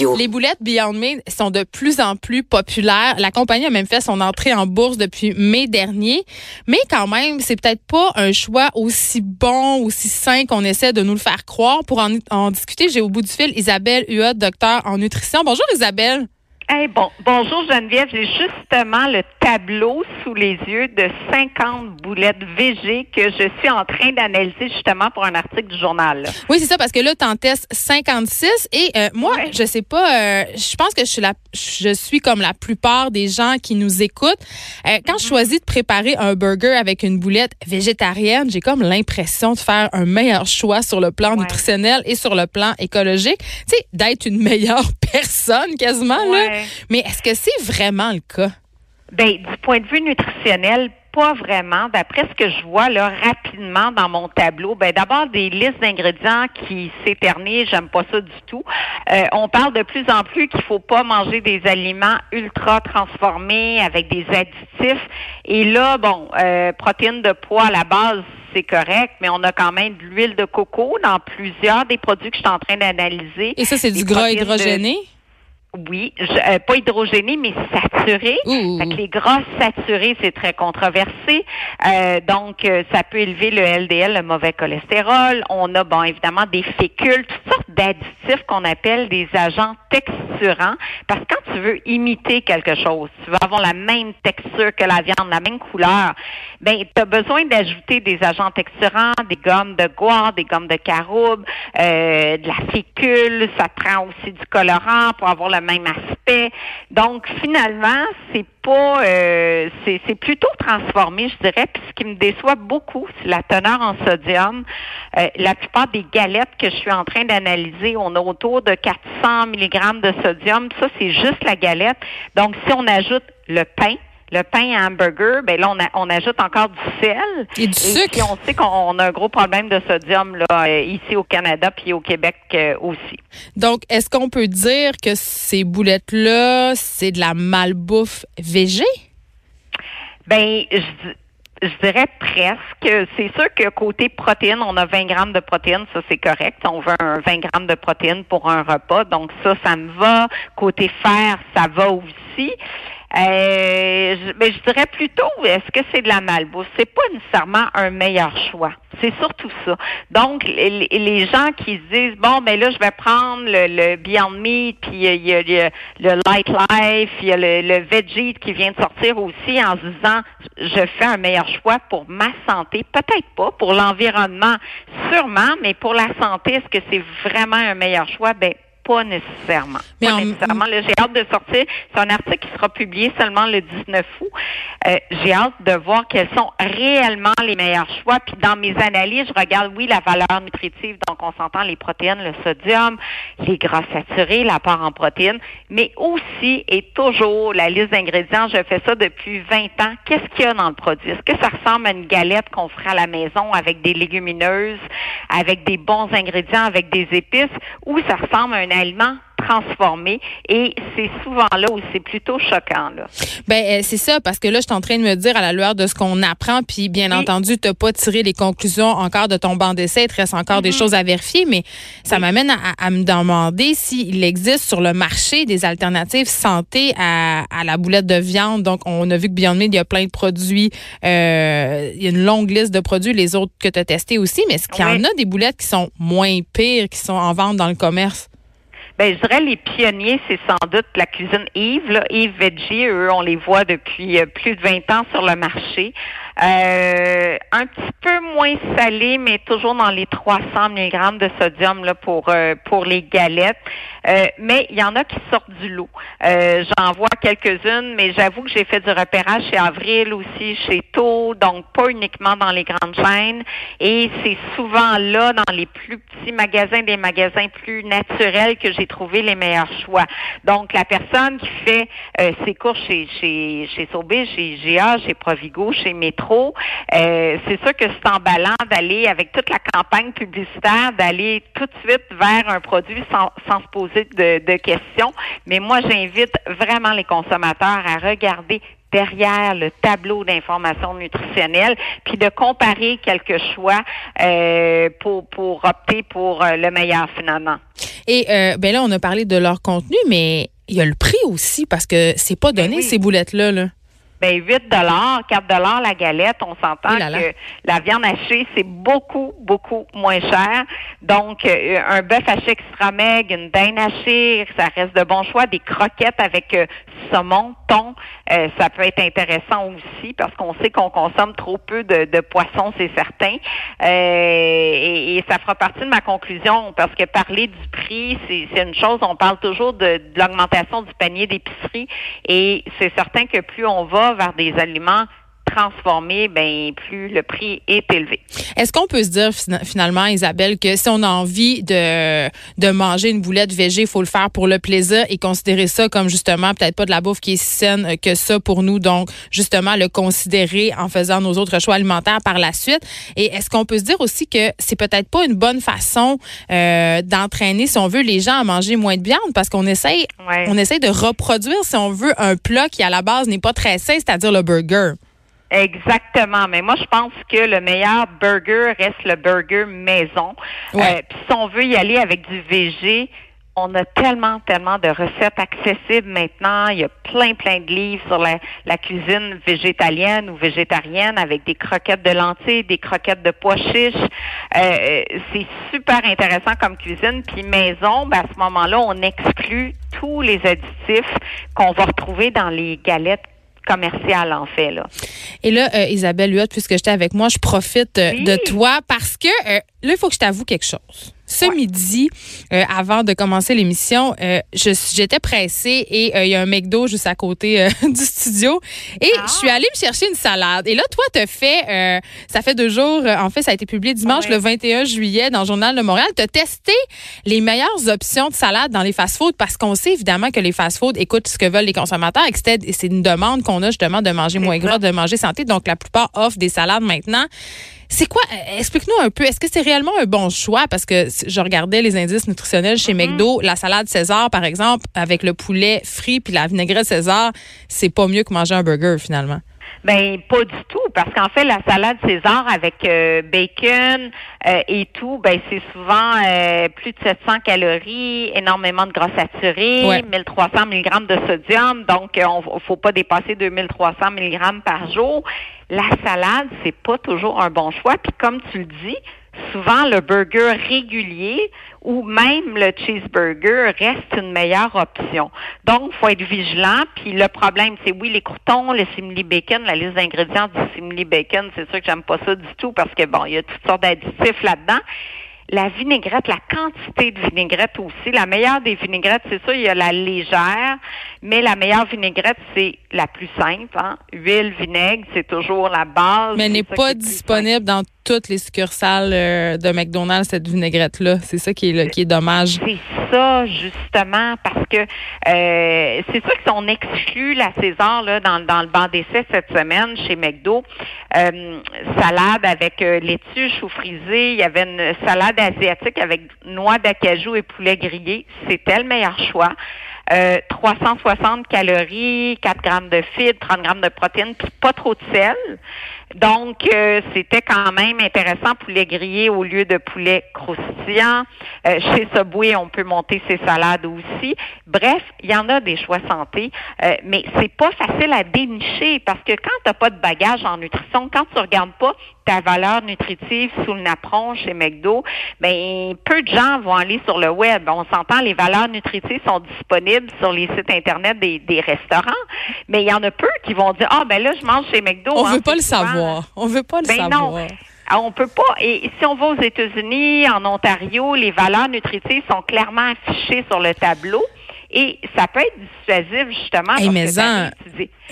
Les boulettes Beyond Meat sont de plus en plus populaires. La compagnie a même fait son entrée en bourse depuis mai dernier. Mais quand même, c'est peut-être pas un choix aussi bon, aussi sain qu'on essaie de nous le faire croire. Pour en, en discuter, j'ai au bout du fil Isabelle Huot, docteur en nutrition. Bonjour Isabelle. Hey, bon, bonjour Geneviève, j'ai justement le tableau sous les yeux de 50 boulettes VG que je suis en train d'analyser justement pour un article du journal. Oui, c'est ça, parce que là, tu en testes 56 et euh, moi, je sais pas, euh, je pense que je suis, la, je suis comme la plupart des gens qui nous écoutent. Euh, quand je choisis de préparer un burger avec une boulette végétarienne, j'ai comme l'impression de faire un meilleur choix sur le plan nutritionnel et sur le plan écologique. Tu sais, d'être une meilleure personne quasiment, là. Mais est-ce que c'est vraiment le cas? Ben, du point de vue nutritionnel, pas vraiment. D'après ce que je vois là rapidement dans mon tableau, ben d'abord des listes d'ingrédients qui s'éternisent, j'aime pas ça du tout. Euh, on parle de plus en plus qu'il faut pas manger des aliments ultra transformés avec des additifs. Et là, bon, euh, protéines de poids à la base, c'est correct, mais on a quand même de l'huile de coco dans plusieurs des produits que je suis en train d'analyser. Et ça, c'est du gras hydrogéné? Oui, euh, pas hydrogéné, mais saturé. les gras saturés, c'est très controversé. Euh, donc, euh, ça peut élever le LDL, le mauvais cholestérol. On a, bon, évidemment, des fécules, toutes sortes d'additifs qu'on appelle des agents texturants. Parce que quand tu veux imiter quelque chose, tu veux avoir la même texture que la viande, la même couleur, ben, tu as besoin d'ajouter des agents texturants, des gommes de goire, des gommes de caroube, de la fécule. Ça prend aussi du colorant pour avoir la même aspect. Donc finalement, c'est pas euh, c'est plutôt transformé, je dirais. Puis ce qui me déçoit beaucoup, c'est la teneur en sodium. Euh, la plupart des galettes que je suis en train d'analyser, on a autour de 400 mg de sodium. Ça, c'est juste la galette. Donc si on ajoute le pain, le pain à hamburger, ben là, on, ajoute encore du sel. Et du sucre. Puis on sait qu'on a un gros problème de sodium là, euh, ici au Canada puis au Québec euh, aussi. Donc, est-ce qu'on peut dire que ces boulettes-là, c'est de la malbouffe végé? Ben, je, dirais presque. C'est sûr que côté protéines, on a 20 grammes de protéines, ça c'est correct. On veut un 20 grammes de protéines pour un repas, donc ça, ça me va. Côté fer, ça va aussi. Euh, mais je dirais plutôt, est-ce que c'est de la malbouffe? C'est pas nécessairement un meilleur choix. C'est surtout ça. Donc, les, gens qui se disent, bon, ben là, je vais prendre le, le Beyond Meat, puis il y, a, le Light Life, il y a le, le Veggie qui vient de sortir aussi en se disant, je fais un meilleur choix pour ma santé. Peut-être pas pour l'environnement, sûrement, mais pour la santé, est-ce que c'est vraiment un meilleur choix? Ben, pas nécessairement. Mais pas nécessairement. J'ai hâte de sortir. C'est un article qui sera publié seulement le 19 août. Euh, j'ai hâte de voir quels sont réellement les meilleurs choix. Puis dans mes analyses, je regarde, oui, la valeur nutritive. Donc, on s'entend les protéines, le sodium, les gras saturés, l'apport en protéines, mais aussi et toujours la liste d'ingrédients. Je fais ça depuis 20 ans. Qu'est-ce qu'il y a dans le produit? Est-ce que ça ressemble à une galette qu'on fera à la maison avec des légumineuses, avec des bons ingrédients, avec des épices, ou ça ressemble à un transformé et c'est souvent là où c'est plutôt choquant là. Ben euh, c'est ça parce que là je suis en train de me dire à la lueur de ce qu'on apprend puis bien entendu tu n'as pas tiré les conclusions encore de ton banc d'essai, il te reste encore des mm-hmm. choses à vérifier mais ça m'amène à, me demander s'il existe sur le marché des alternatives santé à, la boulette de viande. Donc on a vu que Beyond Meat il y a plein de produits euh, il y a une longue liste de produits les autres que tu as testés aussi mais est-ce qu'il y en a des boulettes qui sont moins pires qui sont en vente dans le commerce? Ben, je dirais les pionniers, c'est sans doute la cuisine Yves, là, Yves Veggie. Eux, on les voit depuis euh, plus de 20 ans sur le marché. Euh, un petit peu moins salé, mais toujours dans les 300 mg de sodium là, pour euh, pour les galettes. Euh, mais il y en a qui sortent du lot. J'en vois quelques-unes, mais j'avoue que j'ai fait du repérage chez Avril aussi, chez Tau, donc pas uniquement dans les grandes chaînes. Et c'est souvent là, dans les plus petits magasins, des magasins plus naturels, que j'ai trouvé les meilleurs choix. Donc la personne qui fait ses courses chez chez chez chez GA, chez Provigo, chez Métro, euh, c'est sûr que c'est emballant d'aller avec toute la campagne publicitaire, d'aller tout de suite vers un produit sans, se poser de, questions. Mais moi, j'invite vraiment les consommateurs à regarder derrière le tableau d'information nutritionnelle, puis de comparer quelques choix euh, pour, pour opter pour euh, le meilleur finalement. Et euh, ben là, on a parlé de leur contenu, mais il y a le prix aussi parce que c'est pas donné ben ces boulettes-là. Là ben 8 dollars, 4 dollars la galette, on s'entend que la viande hachée, c'est beaucoup, beaucoup moins cher. Donc, euh, un bœuf haché extra meg, une dinde hachée, ça reste de bons choix. Des croquettes avec euh, saumon, thon, euh, ça peut être intéressant aussi parce qu'on sait qu'on consomme trop peu de, de poissons, c'est certain. Et, et, ça fera partie de ma conclusion parce que parler du prix, c'est une chose. On parle toujours de, de l'augmentation du panier d'épicerie et c'est certain que plus on va vers des aliments transformé, ben plus le prix est élevé. Est-ce qu'on peut se dire finalement, Isabelle, que si on a envie de, de manger une boulette végé, il faut le faire pour le plaisir et considérer ça comme justement peut-être pas de la bouffe qui est si saine que ça pour nous, donc justement le considérer en faisant nos autres choix alimentaires par la suite? Et est-ce qu'on peut se dire aussi que c'est peut-être pas une bonne façon euh, d'entraîner, si on veut, les gens à manger moins de viande? Parce qu'on essaye, on essaye de reproduire, si on veut, un plat qui à la base n'est pas très sain, c'est-à-dire le burger. Exactement. Mais moi, je pense que le meilleur burger reste le burger maison. Euh, puis si on veut y aller avec du VG, on a tellement, tellement de recettes accessibles maintenant. Il y a plein, plein de livres sur la, cuisine végétalienne ou végétarienne avec des croquettes de lentilles, des croquettes de pois chiches. Euh, c'est super intéressant comme cuisine. Puis maison, ben, à ce moment-là, on exclut tous les additifs qu'on va retrouver dans les galettes commercial en fait là. Et là euh, Isabelle Huot puisque j'étais avec moi, je profite euh, de toi parce que euh, là il faut que je t'avoue quelque chose ce midi, euh, avant de commencer l'émission, euh, j'étais pressée et euh, il y a un McDo juste à côté du studio et je suis ah. allée me chercher une salade. Et là, toi, tu fait, ça fait deux jours, en fait, ça a été publié dimanche le 21 juillet dans le Journal de Montréal. Tu as testé les meilleures options de salade dans les fast-foods parce qu'on sait évidemment que les fast-foods écoutent ce que veulent les consommateurs et c'est une demande qu'on a justement de manger moins gras, de manger santé. Donc, la plupart offrent des salades maintenant. C'est quoi? Euh, explique-nous un peu. Est-ce que c'est réellement un bon choix? Parce que je regardais les indices nutritionnels chez mm-hmm. McDo. La salade César, par exemple, avec le poulet frit puis la vinaigrette César, c'est pas mieux que manger un burger, finalement. Ben pas du tout, parce qu'en fait la salade César avec euh, bacon euh, et tout, ben c'est souvent euh, plus de 700 calories, énormément de gras saturés, 1300 mg de sodium, donc on faut pas dépasser 2300 mg par jour. La salade c'est pas toujours un bon choix, puis comme tu le dis, souvent le burger régulier ou même le cheeseburger reste une meilleure option. Donc, il faut être vigilant. Puis le problème, c'est oui, les croutons, le simili bacon, la liste d'ingrédients du simili bacon, c'est sûr que j'aime pas ça du tout parce que bon, il y a toutes sortes d'additifs là-dedans. La vinaigrette, la quantité de vinaigrette aussi. La meilleure des vinaigrettes, c'est sûr, il y a la légère, mais la meilleure vinaigrette, c'est la plus simple. Hein? Huile, vinaigre, c'est toujours la base. Mais elle n'est pas disponible dans toutes les succursales euh, de McDonald's, cette vinaigrette-là. C'est ça qui est, qui est dommage. C'est ça, justement, parce que euh, c'est sûr que si on exclut la César là, dans, dans le banc d'essai cette semaine chez McDo, euh, salade avec laitue, chou frisé, il y avait une salade asiatique avec noix d'acajou et poulet grillé. C'était le meilleur choix. 360 calories, 4 grammes de fibres, 30 grammes de protéines, puis pas trop de sel. Donc, euh, c'était quand même intéressant poulet grillé au lieu de poulet croustillant. Euh, chez Subway, on peut monter ses salades aussi. Bref, il y en a des choix santé, euh, mais c'est pas facile à dénicher parce que quand tu n'as pas de bagage en nutrition, quand tu regardes pas ta valeur nutritive sous le napperon chez McDo, ben peu de gens vont aller sur le web. On s'entend, les valeurs nutritives sont disponibles sur les sites internet des, des restaurants, mais il y en a peu qui vont dire ah ben là je mange chez McDo. On hein, veut pas le savoir. On veut pas le ben savoir. Non. Ah, on peut pas. Et si on va aux États-Unis, en Ontario, les valeurs nutritives sont clairement affichées sur le tableau. Et ça peut être dissuasif, justement. mais,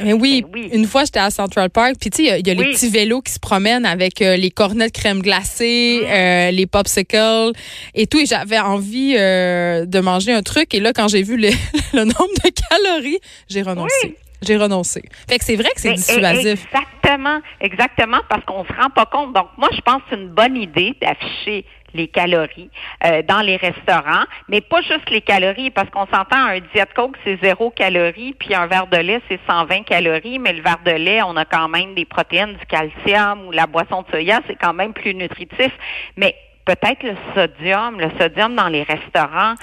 mais oui, ben oui, une fois, j'étais à Central Park, puis tu sais, il y a, les petits vélos qui se promènent avec euh, les cornets de crème glacée, mm. euh, les popsicles et tout. Et j'avais envie euh, de manger un truc. Et là, quand j'ai vu le, nombre de calories, j'ai renoncé. J'ai renoncé. Fait que c'est vrai que c'est dissuasif. Exactement, exactement, parce qu'on se rend pas compte. Donc, moi, je pense que c'est une bonne idée d'afficher les calories euh, dans les restaurants, mais pas juste les calories, parce qu'on s'entend un diet coke c'est zéro calorie, puis un verre de lait c'est 120 calories, mais le verre de lait on a quand même des protéines, du calcium ou la boisson de soya c'est quand même plus nutritif, mais peut-être le sodium, le sodium dans les restaurants,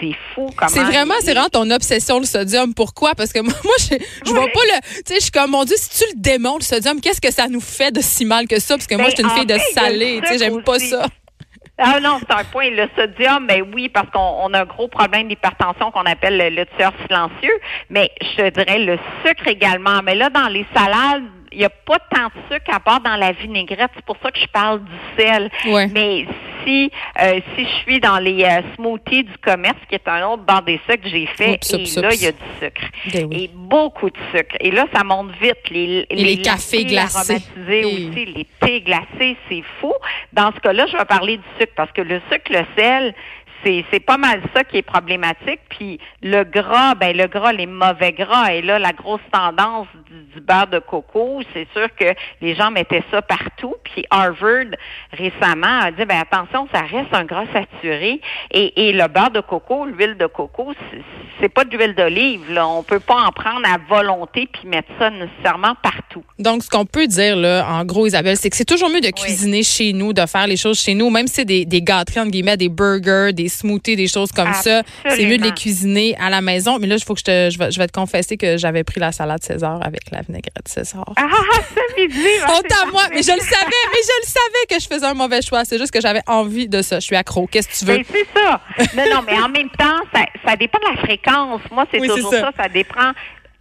c'est fou. C'est vraiment, c'est vraiment ton obsession le sodium. Pourquoi? Parce que moi, je, je vois pas le. Tu sais, je suis comme mon Dieu, si tu le démontes le sodium, qu'est-ce que ça nous fait de si mal que ça? Parce que moi, je suis une ben, fille de salé. Tu sais, j'aime pas ça. Ah non, c'est un point. Le sodium, ben oui, parce qu'on a un gros problème d'hypertension qu'on appelle le, le tueur silencieux. Mais je dirais le sucre également. Mais là, dans les salades, il n'y a pas tant de sucre à part dans la vinaigrette. C'est pour ça que je parle du sel. Mais si euh, si je suis dans les euh, smoothies du commerce, qui est un autre banc d'essai que j'ai fait, et là, il y a du sucre. Ben et beaucoup de sucre. Et là, ça monte vite. Les, les, cafés glacés. aussi, les thés glacés, c'est fou. Dans ce cas-là, je vais parler du sucre parce que le sucre, le sel, c'est pas mal ça qui est problématique. Puis le gras, ben le gras, les mauvais gras, et là, la grosse tendance du, beurre de coco, c'est sûr que les gens mettaient ça partout. Puis Harvard récemment a dit ben attention, ça reste un gras saturé. Et, et le beurre de coco, l'huile de coco, c'est pas de l'huile d'olive. Là. On peut pas en prendre à volonté puis mettre ça nécessairement partout. Donc, ce qu'on peut dire, là, en gros, Isabelle, c'est que c'est toujours mieux de cuisiner chez nous, de faire les choses chez nous, même si c'est des, des gâteries, entre guillemets, des burgers, des smoothies, des choses comme ça. C'est mieux de les cuisiner à la maison. Mais là, il faut que je te, je vais, je vais te confesser que j'avais pris la salade César avec la vinaigrette César. Ah, ça midi. Honte à moi. Mais je le savais, mais je le savais que je faisais un mauvais choix. C'est juste que j'avais envie de ça. Je suis accro. Qu'est-ce que tu veux? C'est ça. non, non, mais en même temps, ça, ça dépend de la fréquence. Moi, c'est toujours ça. ça. Ça dépend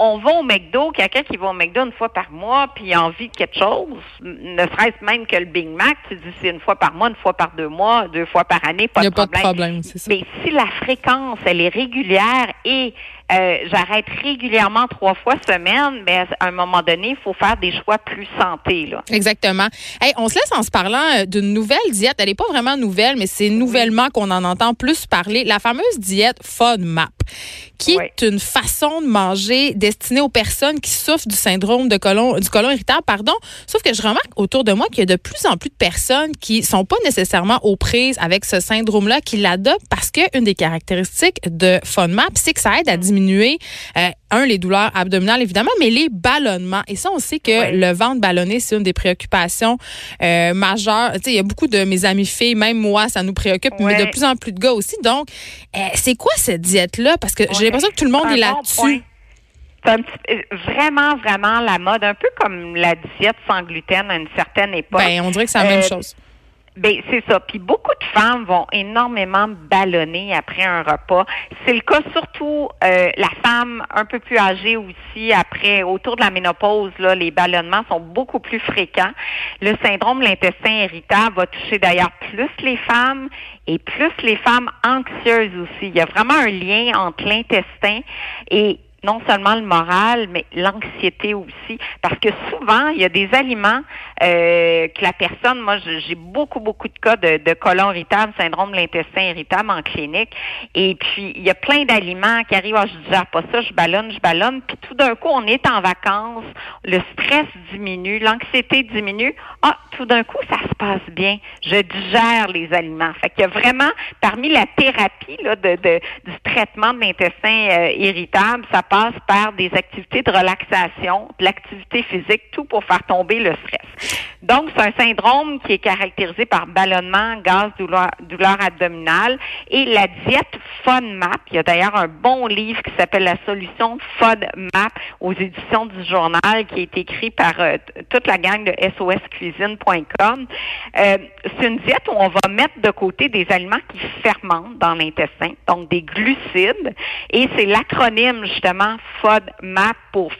on va au McDo, quelqu'un qui va au McDo une fois par mois, puis a envie de quelque chose, ne serait-ce même que le Big Mac, tu dis c'est une fois par mois, une fois par deux mois, deux fois par année, pas, de, problème. pas de problème. c'est ça. Mais si la fréquence, elle est régulière et euh, j'arrête régulièrement trois fois semaine, mais à un moment donné, il faut faire des choix plus santé. Là. Exactement. Hey, on se laisse en se parlant euh, d'une nouvelle diète. Elle n'est pas vraiment nouvelle, mais c'est nouvellement qu'on en entend plus parler. La fameuse diète FODMAP, qui est une façon de manger destinée aux personnes qui souffrent du syndrome de colon, du colon irritable. Pardon. Sauf que je remarque autour de moi qu'il y a de plus en plus de personnes qui sont pas nécessairement aux prises avec ce syndrome-là, qui l'adoptent parce qu'une des caractéristiques de FODMAP, c'est que ça aide à diminuer diminuer, euh, un, les douleurs abdominales, évidemment, mais les ballonnements. Et ça, on sait que le ventre ballonné, c'est une des préoccupations euh, majeures. Tu sais, il y a beaucoup de mes amis filles, même moi, ça nous préoccupe, mais de plus en plus de gars aussi. Donc, euh, c'est quoi cette diète-là? Parce que j'ai l'impression que tout le monde est là-dessus. C'est vraiment, vraiment la mode, un peu comme la diète sans gluten à une certaine époque. Ben, on dirait que c'est la même chose. Ben c'est ça. Puis beaucoup de femmes vont énormément ballonner après un repas. C'est le cas surtout euh, la femme un peu plus âgée aussi après autour de la ménopause là, les ballonnements sont beaucoup plus fréquents. Le syndrome de l'intestin irritable va toucher d'ailleurs plus les femmes et plus les femmes anxieuses aussi. Il y a vraiment un lien entre l'intestin et non seulement le moral, mais l'anxiété aussi. Parce que souvent, il y a des aliments euh, que la personne, moi, j'ai beaucoup, beaucoup de cas de, de colon irritable, syndrome de l'intestin irritable en clinique. Et puis, il y a plein d'aliments qui arrivent, ah, je digère pas ça, je ballonne, je ballonne. Puis tout d'un coup, on est en vacances, le stress diminue, l'anxiété diminue. Ah, tout d'un coup, ça se passe bien. Je digère les aliments. Fait qu'il y a vraiment, parmi la thérapie là, de, de du traitement de l'intestin euh, irritable, ça passe par des activités de relaxation, de l'activité physique, tout pour faire tomber le stress. Donc, c'est un syndrome qui est caractérisé par ballonnement, gaz, douleur, douleur abdominale et la diète FODMAP. Il y a d'ailleurs un bon livre qui s'appelle La solution FODMAP aux éditions du journal qui est écrit par euh, toute la gang de soscuisine.com. Euh, c'est une diète où on va mettre de côté des aliments qui fermentent dans l'intestin, donc des glucides, et c'est l'acronyme justement FODMAP pour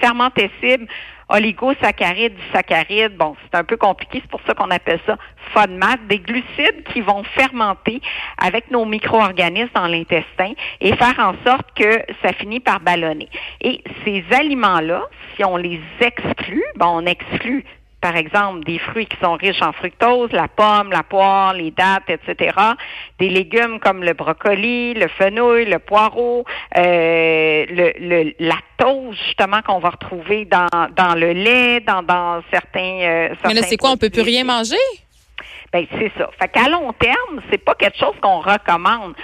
fermentescible oligosaccharides, saccharides. Bon, c'est un peu compliqué, c'est pour ça qu'on appelle ça FODMAP, des glucides qui vont fermenter avec nos micro-organismes dans l'intestin et faire en sorte que ça finit par ballonner. Et ces aliments-là, si on les exclut, bon, on exclut par exemple, des fruits qui sont riches en fructose, la pomme, la poire, les dattes, etc. Des légumes comme le brocoli, le fenouil, le poireau, euh, le, le, la toast, justement, qu'on va retrouver dans, dans le lait, dans, dans certains, euh, Mais là, c'est quoi? On peut plus rien manger? Ben c'est ça. Fait qu'à long terme, c'est pas quelque chose qu'on recommande.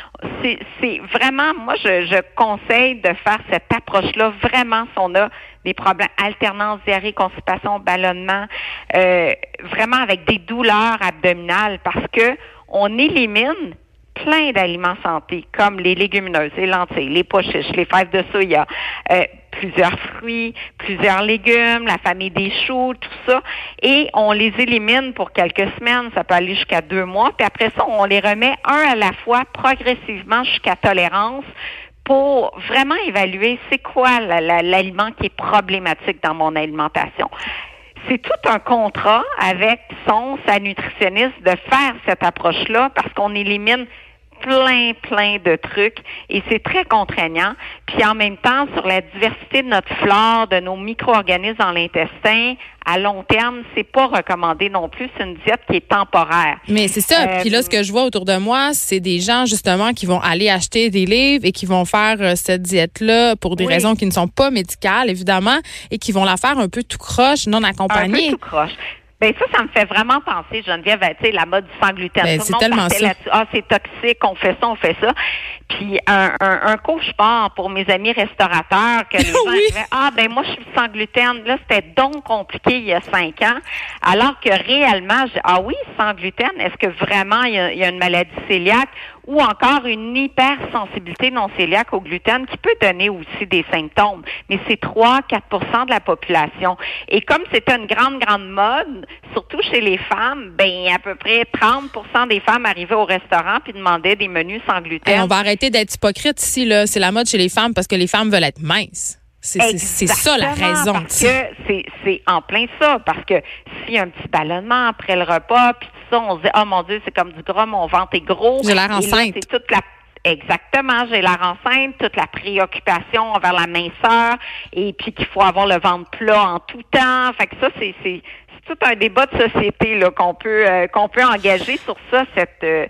C'est vraiment, moi, je, je conseille de faire cette approche-là vraiment si on a des problèmes alternance, diarrhée, constipation, ballonnement, euh, vraiment avec des douleurs abdominales, parce que on élimine plein d'aliments santé, comme les légumineuses, les lentilles, les pois chiches, les fèves de soya, euh, plusieurs fruits, plusieurs légumes, la famille des choux, tout ça, et on les élimine pour quelques semaines, ça peut aller jusqu'à deux mois, puis après ça, on les remet un à la fois progressivement jusqu'à tolérance pour vraiment évaluer c'est quoi l'aliment qui est problématique dans mon alimentation. C'est tout un contrat avec son, sa nutritionniste de faire cette approche-là parce qu'on élimine plein, plein de trucs et c'est très contraignant. Puis en même temps, sur la diversité de notre flore, de nos micro-organismes dans l'intestin, à long terme, c'est pas recommandé non plus. C'est une diète qui est temporaire. Mais c'est ça. Puis là, ce que je vois autour de moi, c'est des gens justement qui vont aller acheter des livres et qui vont faire euh, cette diète-là pour des raisons qui ne sont pas médicales, évidemment, et qui vont la faire un peu tout croche, non accompagnée. Un peu tout croche. Ben ça, ça me fait vraiment penser, Geneviève, tu sais, la mode du sans gluten. Ben, c'est tellement ça. Ah, c'est toxique, on fait ça, on fait ça. Puis un, un, un cauchemar pour mes amis restaurateurs que les gens disaient, ah ben moi je suis sans gluten. Là, c'était donc compliqué il y a cinq ans. Alors que réellement, ah oui, sans gluten, est-ce que vraiment il y, a, une maladie cœliaque ou encore une hypersensibilité non cœliaque au gluten qui peut donner aussi des symptômes. Mais c'est 3-4% de la population. Et comme c'est une grande, grande mode, surtout chez les femmes, ben à peu près 30% des femmes arrivaient au restaurant puis demandaient des menus sans gluten. on va arrêter d'être hypocrite ici là, c'est la mode chez les femmes parce que les femmes veulent être minces. C'est ça la raison. Parce que c'est en plein ça. Parce que s'il y a un petit ballonnement après le repas, puis ça, on se dit, oh mon Dieu, c'est comme du gras, mon ventre est gros. J'ai l'air enceinte. C'est toute la Exactement, j'ai l'air enceinte, toute la préoccupation envers la minceur et puis qu'il faut avoir le ventre plat en tout temps. Fait que ça, c'est c'est tout un débat de société là qu'on peut euh, qu'on peut engager sur ça cette euh,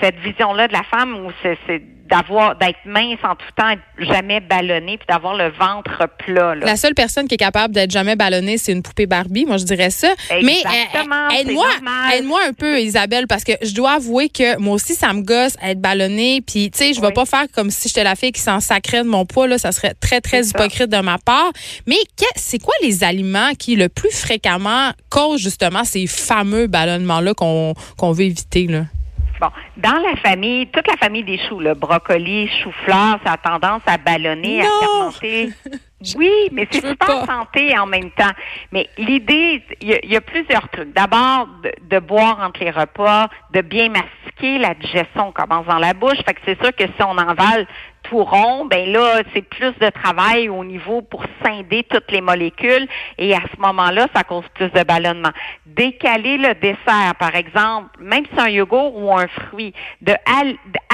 cette vision-là de la femme où c'est d'avoir d'être mince en tout temps, jamais ballonnée, puis d'avoir le ventre plat. La seule personne qui est capable d'être jamais ballonnée, c'est une poupée Barbie. Moi, je dirais ça. Mais aide-moi, aide-moi un peu, Isabelle, parce que je dois avouer que moi aussi, ça me gosse être ballonnée. Puis, tu sais, je vais pas faire comme si j'étais la fille qui s'en sacrait de mon poids. Là, ça serait très, très hypocrite de ma part. Mais c'est quoi les aliments qui le plus fréquemment causent justement ces fameux ballonnements-là qu'on qu'on veut éviter là? Bon, dans la famille, toute la famille des choux, le brocoli, chou-fleur, ça a tendance à ballonner, à fermenter. Oui, mais c'est super santé en même temps. Mais l'idée, il y, a plusieurs trucs. D'abord, de, boire entre les repas, de bien mastiquer, la digestion commence dans la bouche. Fait que c'est sûr que si on envale tout rond, ben là, c'est plus de travail au niveau pour scinder toutes les molécules et à ce moment-là, ça cause plus de ballonnement. Décaler le dessert, par exemple, même si c'est un yogourt ou un fruit, de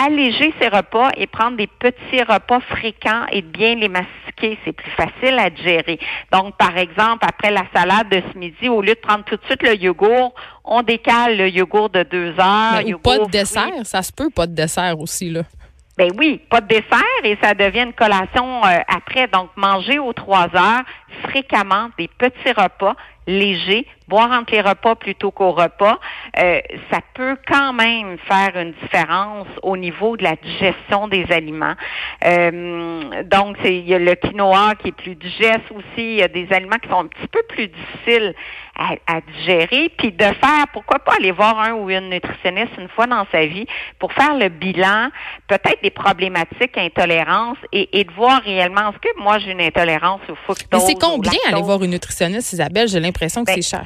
alléger ses repas et prendre des petits repas fréquents et bien les mastiquer, c'est plus facile à digérer. Donc, par exemple, après la salade de ce midi, au lieu de prendre tout de suite le yogourt, on décale le yogourt de deux heures. Mais pas de dessert, ça se peut, pas de dessert aussi, là. Ben oui, pas de dessert et ça devient une collation euh, après. Donc, manger aux trois heures, fréquemment, des petits repas légers, boire entre les repas plutôt qu'au repas, euh, ça peut quand même faire une différence au niveau de la digestion des aliments. Euh, donc, il y a le quinoa qui est plus digeste aussi. Il y a des aliments qui sont un petit peu plus difficiles à, digérer. Puis de faire, pourquoi pas aller voir un ou une nutritionniste une fois dans sa vie pour faire le bilan, peut-être des problématiques, intolérance et, et de voir réellement est-ce que moi j'ai une intolérance au fructose? C'est combien aller voir une nutritionniste, Isabelle? J'ai l'impression que ben, c'est cher.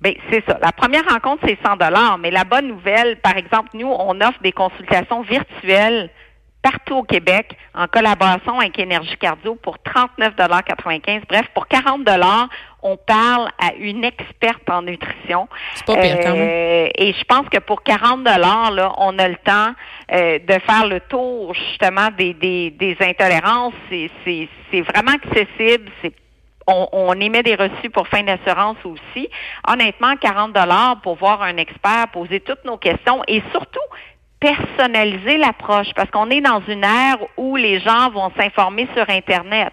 Ben, c'est ça. La première rencontre, c'est 100 dollars. Mais la bonne nouvelle, par exemple, nous, on offre des consultations virtuelles partout au Québec en collaboration avec Énergie Cardio pour 39,95 Bref, pour 40 on parle à une experte en nutrition. C'est pas pire, quand même. Euh, et je pense que pour 40 là, on a le temps euh, de faire le tour justement des, des, des intolérances. C'est vraiment accessible. C'est on, on, émet des reçus pour fin d'assurance aussi. Honnêtement, 40 dollars pour voir un expert, poser toutes nos questions et surtout personnaliser l'approche parce qu'on est dans une ère où les gens vont s'informer sur Internet.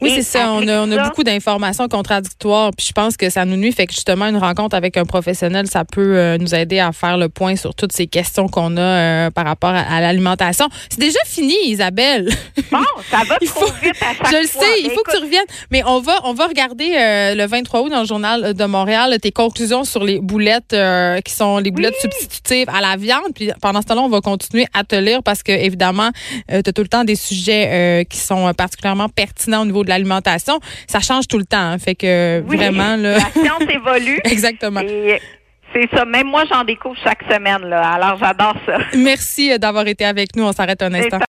Oui, c'est ça. On a, on a beaucoup d'informations contradictoires. Puis je pense que ça nous nuit. Fait que justement, une rencontre avec un professionnel, ça peut euh, nous aider à faire le point sur toutes ces questions qu'on a euh, par rapport à, l'alimentation. C'est déjà fini, Isabelle. Bon, ça va trop vite à chaque Je le sais, il faut que tu reviennes. Mais on va, on va regarder euh, le 23 août dans le journal de Montréal tes conclusions sur les boulettes qui sont les boulettes substitutives à la viande. Puis pendant ce temps-là, on va continuer à te lire parce que évidemment, tu as tout le temps des sujets qui sont particulièrement pertinents au niveau de l'alimentation. Ça change tout le temps. Hein. fait que vraiment là. La science évolue. Exactement. C'est ça. Même moi, j'en découvre chaque semaine. Là. Alors, j'adore ça. Merci d'avoir été avec nous. On s'arrête un instant.